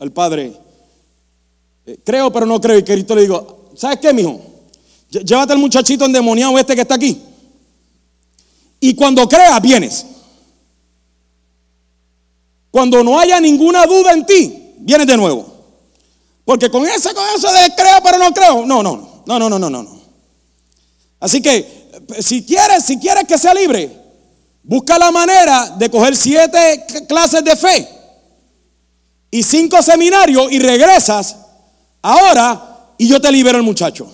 al Padre, eh, creo, pero no creo. Y Cristo le digo, ¿sabes qué, mijo? Llévate al muchachito endemoniado este que está aquí. Y cuando creas, vienes. Cuando no haya ninguna duda en ti, vienes de nuevo. Porque con ese, con eso de creo pero no creo, no, no, no, no, no, no, no. Así que si quieres, si quieres que sea libre, busca la manera de coger siete clases de fe y cinco seminarios y regresas ahora y yo te libero el muchacho.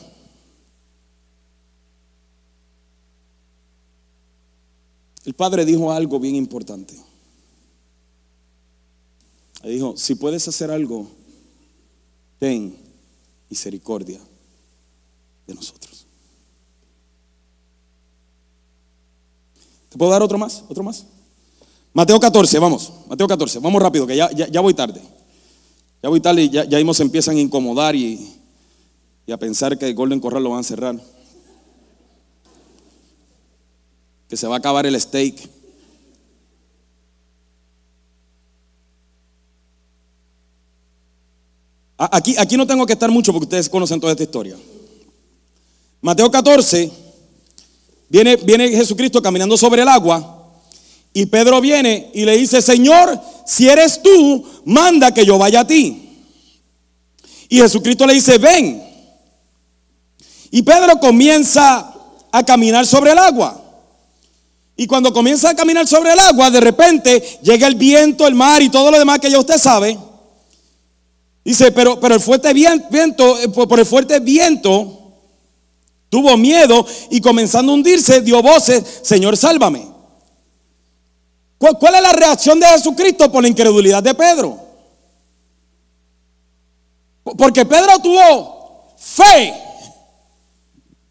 El padre dijo algo bien importante dijo, si puedes hacer algo, ten misericordia de nosotros. ¿Te puedo dar otro más? ¿Otro más? Mateo 14, vamos, Mateo 14, vamos rápido, que ya, ya, voy tarde. Ya voy tarde y ya, ya se empiezan a incomodar y, y a pensar que el Golden Corral lo van a cerrar. Que se va a acabar el steak. Aquí, aquí no tengo que estar mucho porque ustedes conocen toda esta historia. Mateo 14, viene, viene Jesucristo caminando sobre el agua y Pedro viene y le dice, Señor, si eres tú, manda que yo vaya a ti. Y Jesucristo le dice, ven. Y Pedro comienza a caminar sobre el agua. Y cuando comienza a caminar sobre el agua, de repente llega el viento, el mar y todo lo demás que ya usted sabe. Dice, pero, pero el fuerte viento, eh, por el fuerte viento, tuvo miedo y comenzando a hundirse, dio voces, Señor, sálvame. ¿Cuál, ¿Cuál, es la reacción de Jesucristo por la incredulidad de Pedro? Porque Pedro tuvo fe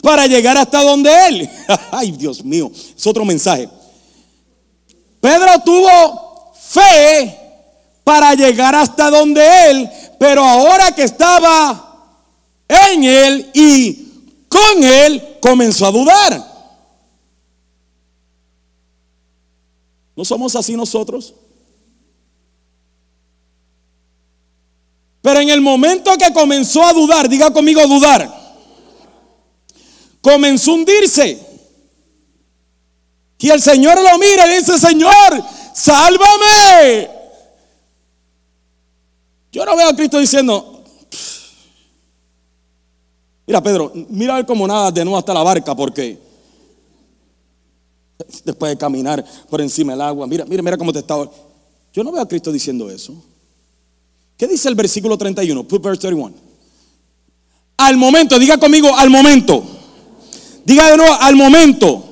para llegar hasta donde él. Ay, Dios mío, es otro mensaje. Pedro tuvo fe para llegar hasta donde él, pero ahora que estaba en él y con él, comenzó a dudar. ¿No somos así nosotros? Pero en el momento que comenzó a dudar, diga conmigo dudar, comenzó a hundirse. Y el Señor lo mira y dice, Señor, sálvame. Yo no veo a Cristo diciendo, mira Pedro, mira a ver cómo nada de nuevo hasta la barca, porque después de caminar por encima del agua, mira, mira, mira cómo te está. Yo no veo a Cristo diciendo eso. ¿Qué dice el versículo 31? Put verse 31. Al momento, diga conmigo, al momento. Diga de nuevo, al momento.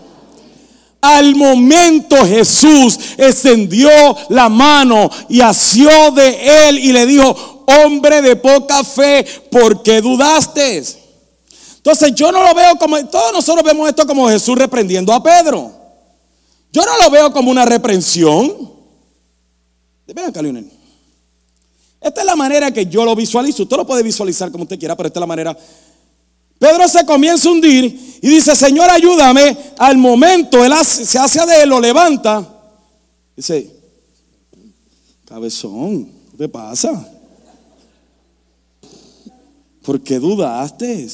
Al momento Jesús extendió la mano y asió de él y le dijo, hombre de poca fe, ¿por qué dudaste? Entonces yo no lo veo como, todos nosotros vemos esto como Jesús reprendiendo a Pedro. Yo no lo veo como una reprensión. Ven acá, Esta es la manera que yo lo visualizo. Usted lo puede visualizar como usted quiera, pero esta es la manera Pedro se comienza a hundir y dice, Señor, ayúdame. Al momento, él se hace de él, lo levanta. Dice, cabezón, ¿qué te pasa? ¿Por qué dudaste?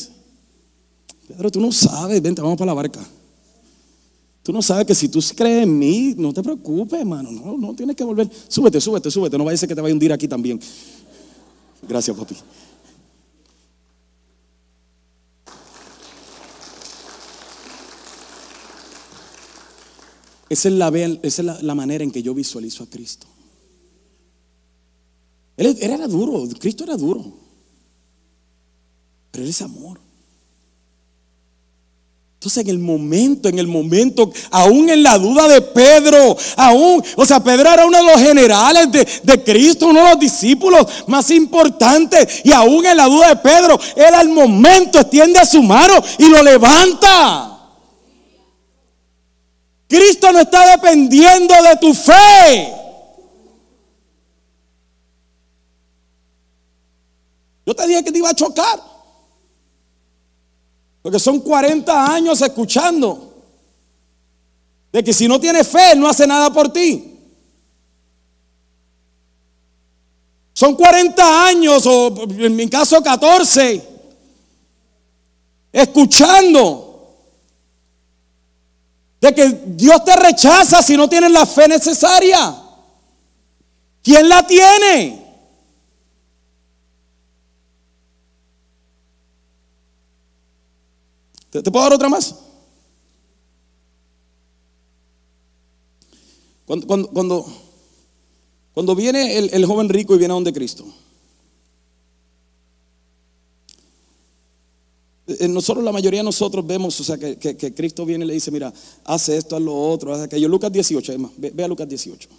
Pedro, tú no sabes, vente, vamos para la barca. Tú no sabes que si tú crees en mí, no te preocupes, hermano. No, no tienes que volver. Súbete, súbete, súbete. No vaya a ser que te vaya a hundir aquí también. Gracias, papi. Esa es la, esa es la, manera en que yo visualizo a Cristo. Él, era duro, Cristo era duro, pero Él es amor. Entonces en el momento, en el momento, aún en la duda de Pedro, aún, o sea, Pedro era uno de los generales de, de, Cristo, uno de los discípulos más importantes, y aún en la duda de Pedro, él al momento extiende su mano y lo levanta. Cristo no está dependiendo de tu fe. Yo te dije que te iba a chocar. Porque son 40 años escuchando de que si no tienes fe, no hace nada por ti. Son 40 años, o en mi caso 14, escuchando de que Dios te rechaza si no tienes la fe necesaria. ¿Quién la tiene? ¿Te, puedo dar otra más? Cuando, cuando, cuando, viene el, el joven rico y viene a donde Cristo. Nosotros, la mayoría de nosotros vemos, o sea, que, Cristo viene y le dice, mira, hace esto, haz lo otro, haz aquello. Lucas 18, además, ve, ve a Lucas 18.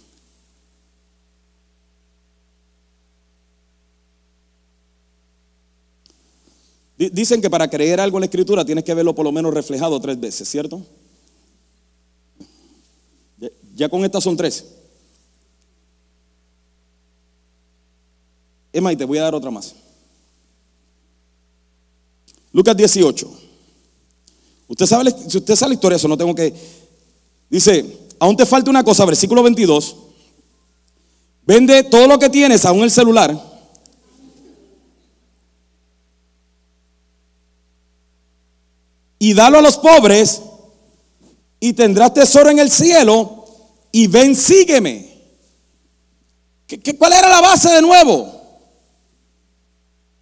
Dicen que para creer algo en la escritura tienes que verlo por lo menos reflejado tres veces, ¿cierto? Ya con estas son tres. Emma, y te voy a dar otra más. Lucas 18. Usted sabe, si usted sabe la historia, eso no tengo que. Dice, aún te falta una cosa, versículo 22. Vende todo lo que tienes, aún el celular. Y dalo a los pobres y tendrás tesoro en el cielo y ven, sígueme. ¿Qué, cuál era la base de nuevo?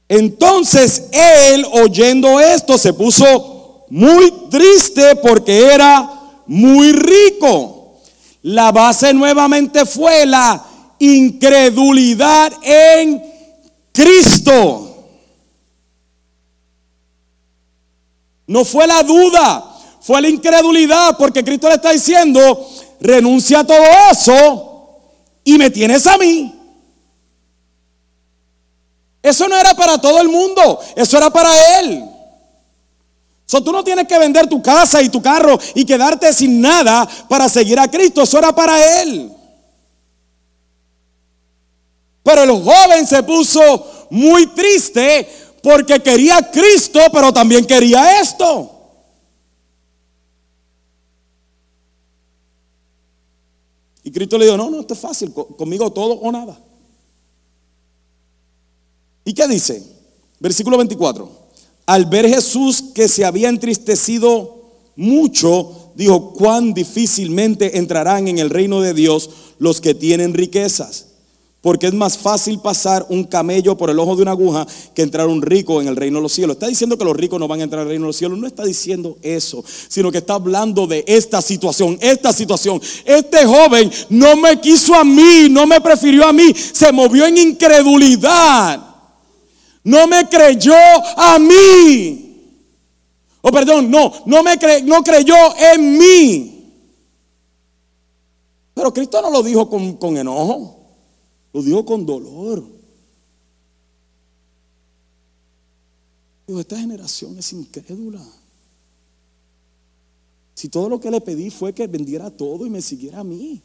Entonces él, oyendo esto, se puso muy triste porque era muy rico. La base nuevamente fue la incredulidad en Cristo. No fue la duda, fue la incredulidad, porque Cristo le está diciendo, renuncia a todo eso y me tienes a mí. Eso no era para todo el mundo, eso era para él. So, tú no tienes que vender tu casa y tu carro y quedarte sin nada para seguir a Cristo, eso era para él. Pero el joven se puso muy triste porque quería a Cristo, pero también quería esto. Y Cristo le dijo, no, no, esto es fácil, conmigo todo o nada. ¿Y qué dice? Versículo 24. Al ver Jesús que se había entristecido mucho, dijo, cuán difícilmente entrarán en el reino de Dios los que tienen riquezas. Porque es más fácil pasar un camello por el ojo de una aguja que entrar un rico en el reino de los cielos. Está diciendo que los ricos no van a entrar al reino de los cielos. No está diciendo eso, sino que está hablando de esta situación, esta situación. Este joven no me quiso a mí, no me prefirió a mí, se movió en incredulidad no me creyó a mí. O perdón, no, no me no creyó en mí. Pero Cristo no lo dijo con, con enojo, lo dijo con dolor. Digo, esta generación es incrédula. Si todo lo que le pedí fue que vendiera todo y me siguiera a mí.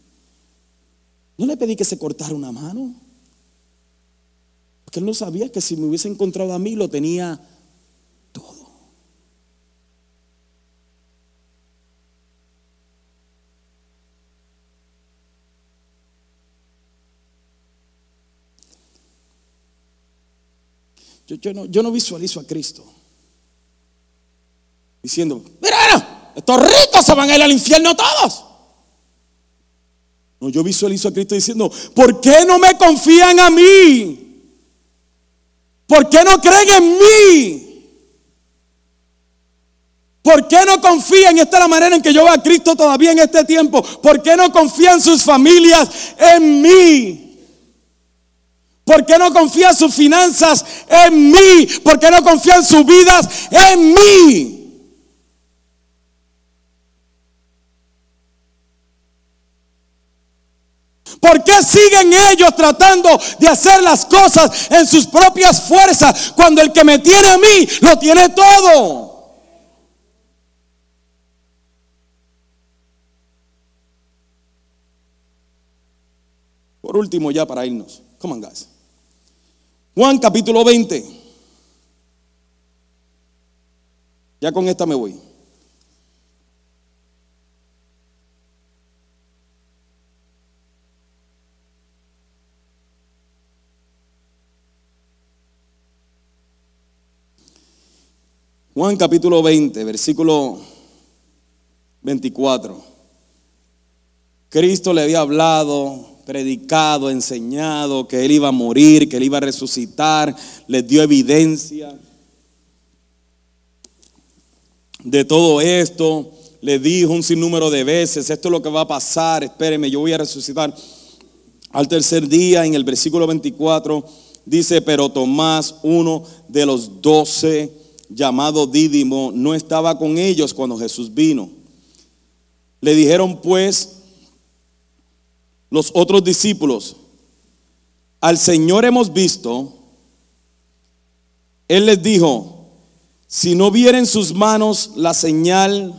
No le pedí que se cortara una mano. Que él no sabía que si me hubiese encontrado a mí lo tenía todo. Yo, no, yo no visualizo a Cristo diciendo, mira, estos ricos se van a ir al infierno todos. No, yo visualizo a Cristo diciendo, ¿por qué no me confían a mí? ¿Por qué no creen en mí? ¿Por qué no confían? Esta es la manera en que yo veo a Cristo todavía en este tiempo. ¿Por qué no confían sus familias en mí? ¿Por qué no confían sus finanzas en mí? ¿Por qué no confían sus vidas en mí? ¿Por qué siguen ellos tratando de hacer las cosas en sus propias fuerzas cuando el que me tiene a mí lo tiene todo? Por último, ya para irnos. Come on. Juan capítulo 20. Ya con esta me voy. Juan capítulo 20, versículo 24. Cristo le había hablado, predicado, enseñado que Él iba a morir, que Él iba a resucitar, les dio evidencia de todo esto, le dijo un sinnúmero de veces, esto es lo que va a pasar, espérenme, yo voy a resucitar. Al tercer día, en el versículo 24, dice, pero Tomás, uno de los doce, llamado Dídimo, no estaba con ellos cuando Jesús vino. Le dijeron pues los otros discípulos, al Señor hemos visto, Él les dijo, si no vieren sus manos la señal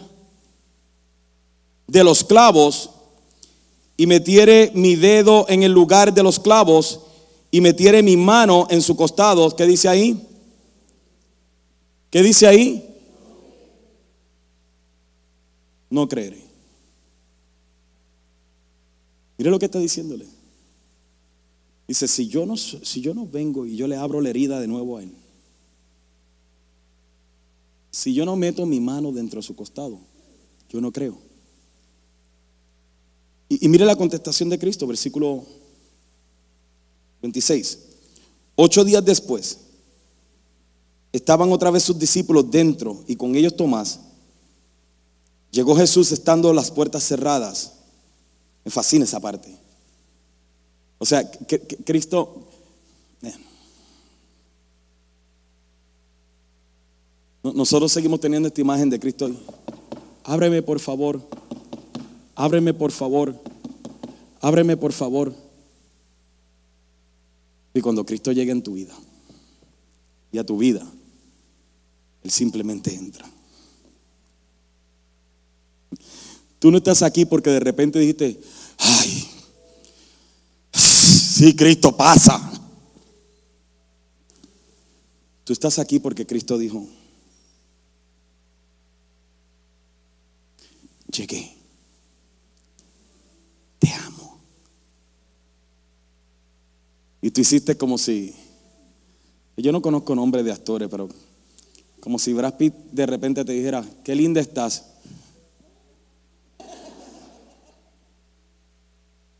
de los clavos y metiere mi dedo en el lugar de los clavos y metiere mi mano en su costado, ¿qué dice ahí? ¿Qué dice ahí? No creeré. Mire lo que está diciéndole. Dice, si yo, no, si yo no vengo y yo le abro la herida de nuevo a él, si yo no meto mi mano dentro de su costado, yo no creo. Y, y mire la contestación de Cristo, versículo 26. Ocho días después, estaban otra vez sus discípulos dentro y con ellos Tomás. Llegó Jesús estando las puertas cerradas. Me fascina esa parte. O sea, Cristo... Eh. Nosotros seguimos teniendo esta imagen de Cristo. Ábreme por favor. Ábreme por favor. Ábreme por favor. Y cuando Cristo llegue en tu vida y a tu vida, él simplemente entra. Tú no estás aquí porque de repente dijiste, ay, sí, Cristo pasa. Tú estás aquí porque Cristo dijo, llegué, te amo. Y tú hiciste como si, yo no conozco nombre de actores, pero como si Brad Pitt de repente te dijera, qué linda estás.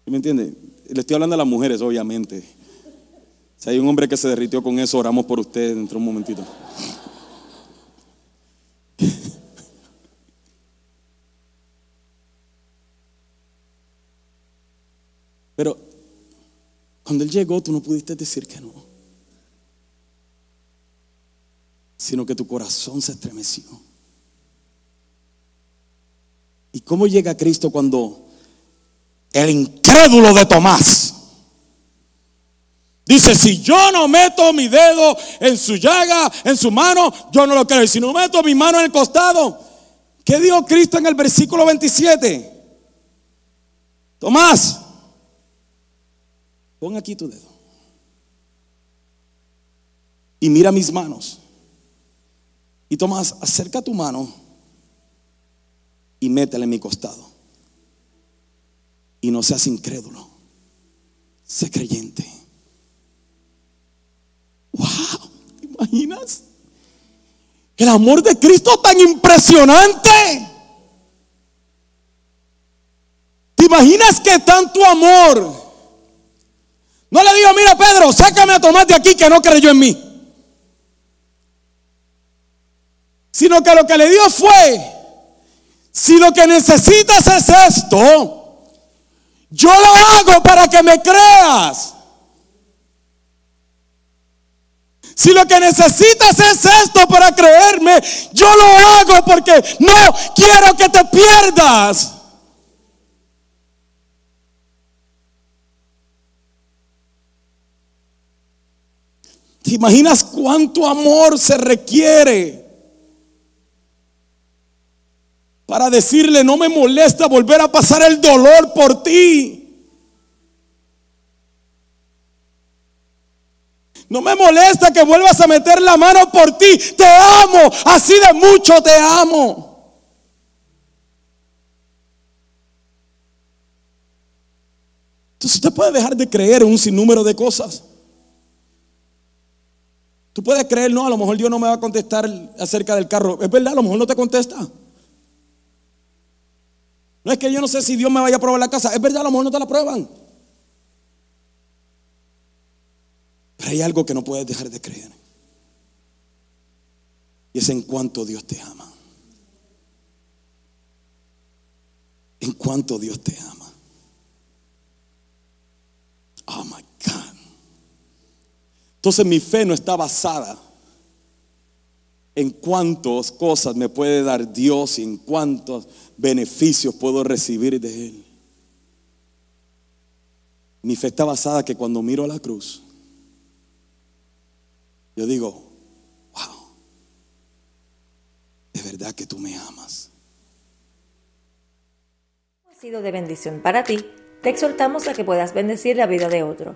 ¿Me entiende? Le estoy hablando a las mujeres, obviamente. Si hay un hombre que se derritió con eso, oramos por usted dentro de un momentito. Pero cuando él llegó, tú no pudiste decir que no. Sino que tu corazón se estremeció. ¿Y cómo llega Cristo cuando el incrédulo de Tomás dice, si yo no meto mi dedo en su llaga, en su mano, yo no lo creo. Y si no meto mi mano en el costado, ¿qué dijo Cristo en el versículo 27? Tomás, pon aquí tu dedo. Y mira mis manos. Y Tomás, acerca tu mano y métela en mi costado. Y no seas incrédulo, sé creyente. ¡Wow! ¿Te imaginas? El amor de Cristo tan impresionante. ¿Te imaginas que tanto amor? No le digo, mira Pedro, sácame a Tomás de aquí que no creyó en mí. Sino que lo que le dio fue, si lo que necesitas es esto, yo lo hago para que me creas. Si lo que necesitas es esto para creerme, yo lo hago porque no quiero que te pierdas. ¿Te imaginas cuánto amor se requiere para decirle, no me molesta volver a pasar el dolor por ti? No me molesta que vuelvas a meter la mano por ti. Te amo. Así de mucho te amo. Entonces usted puede dejar de creer un sinnúmero de cosas. Tú puedes creer, no, a lo mejor Dios no me va a contestar acerca del carro. Es verdad, a lo mejor no te contesta. No es que yo no sé si Dios me vaya a probar la casa. Es verdad, a lo mejor no te la prueban. Pero hay algo que no puedes dejar de creer. Y es en cuanto Dios te ama. En cuanto Dios te ama. Oh my God. Entonces mi fe no está basada en cuántas cosas me puede dar Dios en cuántos beneficios puedo recibir de Él. Mi fe está basada que cuando miro a la cruz, yo digo, wow, es verdad que tú me amas. Ha sido de bendición para ti. Te exhortamos a que puedas bendecir la vida de otro.